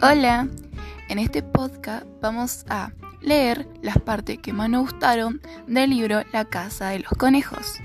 Hola, en este podcast vamos a leer las partes que más nos gustaron del libro La Casa de los Conejos.